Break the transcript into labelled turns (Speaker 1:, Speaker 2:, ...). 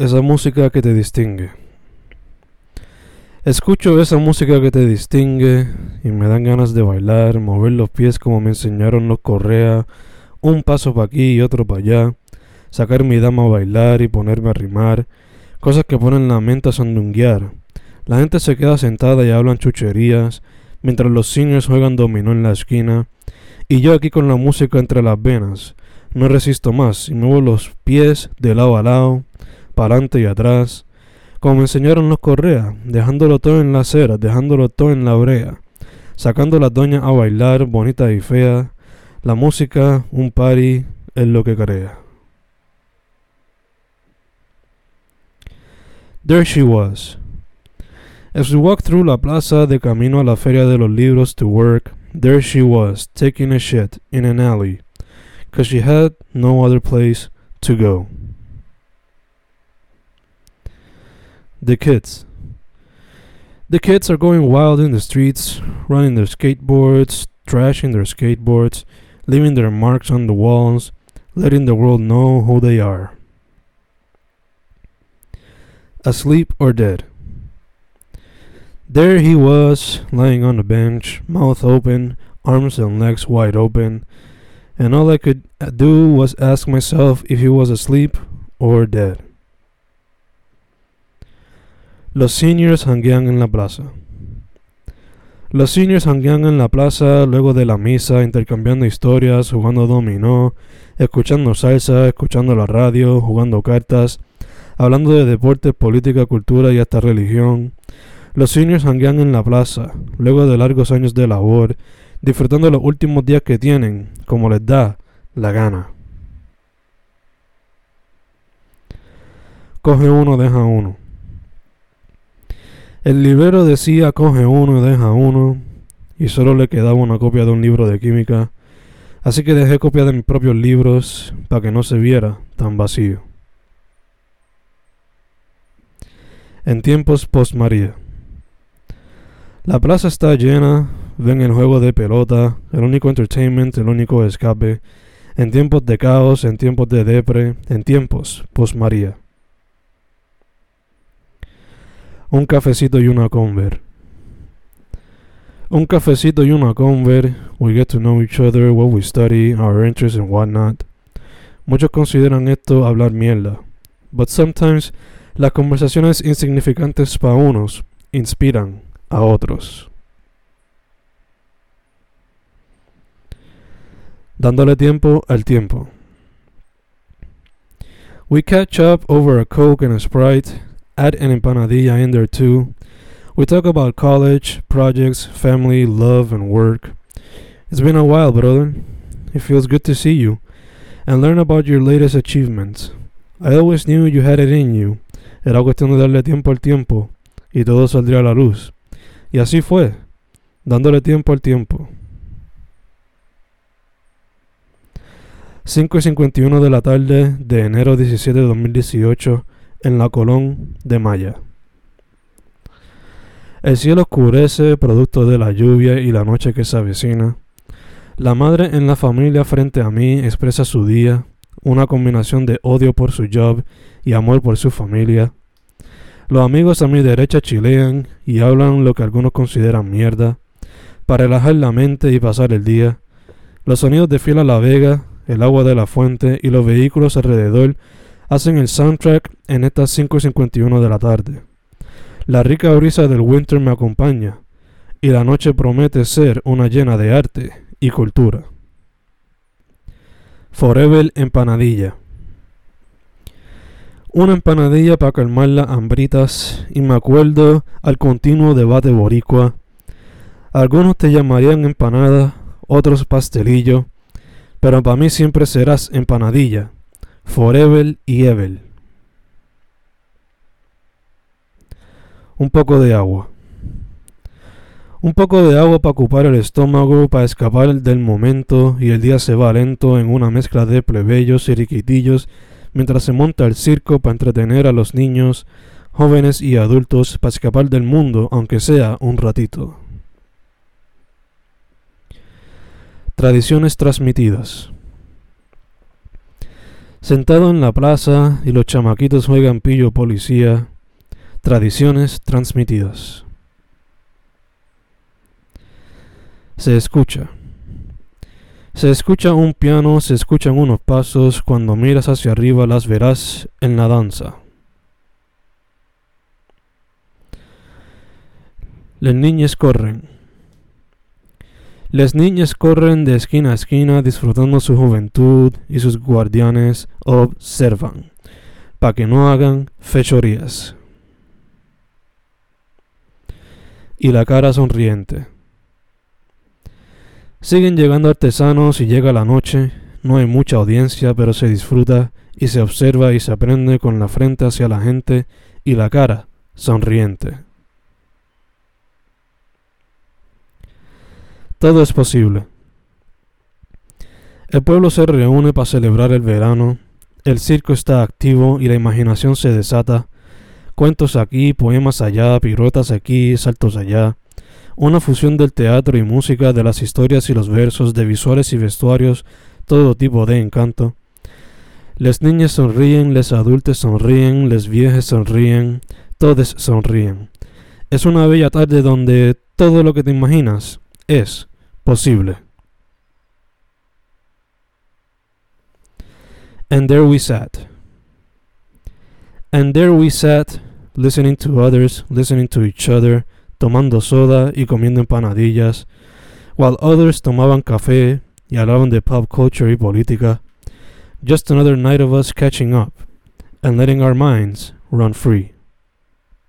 Speaker 1: esa música que te distingue. Escucho esa música que te distingue y me dan ganas de bailar, mover los pies como me enseñaron los Correa, un paso para aquí y otro para allá, sacar mi dama a bailar y ponerme a rimar, cosas que ponen la mente a sandunguear. La gente se queda sentada y hablan chucherías, mientras los seniors juegan dominó en la esquina, y yo aquí con la música entre las venas, no resisto más y muevo los pies de lado a lado, para adelante y atrás, como me enseñaron los Correa, dejándolo todo en la acera, dejándolo todo en la brea, sacando a las doñas a bailar, bonita y fea, la música, un party, es lo que crea. There she was. As we walked through la plaza de camino a la feria de los libros to work, there she was, taking a shit in an alley, cause she had no other place to go. The kids. The kids are going wild in the streets, running their skateboards, trashing their skateboards, leaving their marks on the walls, letting the world know who they are. Asleep or dead. There he was, lying on the bench, mouth open, arms and legs wide open, and all I could do was ask myself if he was asleep or dead. Los seniors hanguean en la plaza. Los seniors hanguean en la plaza luego de la misa, intercambiando historias, jugando dominó, escuchando salsa, escuchando la radio, jugando cartas, hablando de deportes, política, cultura y hasta religión. Los seniors hanguean en la plaza, luego de largos años de labor, disfrutando los últimos días que tienen, como les da la gana. Coge uno, deja uno. El librero decía coge uno, deja uno, y solo le quedaba una copia de un libro de química, así que dejé copia de mis propios libros para que no se viera tan vacío. En tiempos post-María. La plaza está llena, ven el juego de pelota, el único entertainment, el único escape, en tiempos de caos, en tiempos de depre, en tiempos post-María. Un cafecito y una conver. Un cafecito y una conver. We get to know each other, what we study, our interests and whatnot. Muchos consideran esto hablar mierda. But sometimes las conversaciones insignificantes para unos inspiran a otros. Dándole tiempo al tiempo. We catch up over a Coke and a Sprite add an empanadilla in there too. We talk about college, projects, family, love, and work. It's been a while, brother. It feels good to see you and learn about your latest achievements. I always knew you had it in you. Era cuestión de darle tiempo al tiempo y todo saldría a la luz. Y así fue, dándole tiempo al tiempo. 5 y 51 de la tarde de enero 17 de 2018 en la Colón de Maya. El cielo oscurece producto de la lluvia y la noche que se avecina. La madre en la familia frente a mí expresa su día, una combinación de odio por su job y amor por su familia. Los amigos a mi derecha chilean y hablan lo que algunos consideran mierda, para relajar la mente y pasar el día. Los sonidos de Fila La Vega, el agua de la fuente y los vehículos alrededor hacen el soundtrack en estas 5.51 de la tarde. La rica brisa del winter me acompaña y la noche promete ser una llena de arte y cultura. Forever empanadilla. Una empanadilla para calmar las hambritas y me acuerdo al continuo debate boricua. Algunos te llamarían empanada, otros pastelillo, pero para mí siempre serás empanadilla Forever y Ever. Un poco de agua. Un poco de agua para ocupar el estómago, para escapar del momento, y el día se va lento en una mezcla de plebeyos y riquitillos, mientras se monta el circo para entretener a los niños, jóvenes y adultos, para escapar del mundo, aunque sea un ratito. Tradiciones transmitidas. Sentado en la plaza y los chamaquitos juegan pillo policía, tradiciones transmitidas. Se escucha. Se escucha un piano, se escuchan unos pasos, cuando miras hacia arriba las verás en la danza. Las niñas corren. Las niñas corren de esquina a esquina disfrutando su juventud y sus guardianes observan, para que no hagan fechorías. Y la cara sonriente. Siguen llegando artesanos y llega la noche, no hay mucha audiencia, pero se disfruta y se observa y se aprende con la frente hacia la gente y la cara sonriente. Todo es posible. El pueblo se reúne para celebrar el verano, el circo está activo y la imaginación se desata. Cuentos aquí, poemas allá, piruetas aquí, saltos allá una fusión del teatro y música, de las historias y los versos, de visuales y vestuarios, todo tipo de encanto. Las niñas sonríen, les adultos sonríen, les viejas sonríen, todos sonríen. Es una bella tarde donde todo lo que te imaginas es posible. And there we sat. And there we sat, listening to others, listening to each other, tomando soda y comiendo empanadillas, while others tomaban café y hablaban de pop culture y política. Just another night of us catching up and letting our minds run free.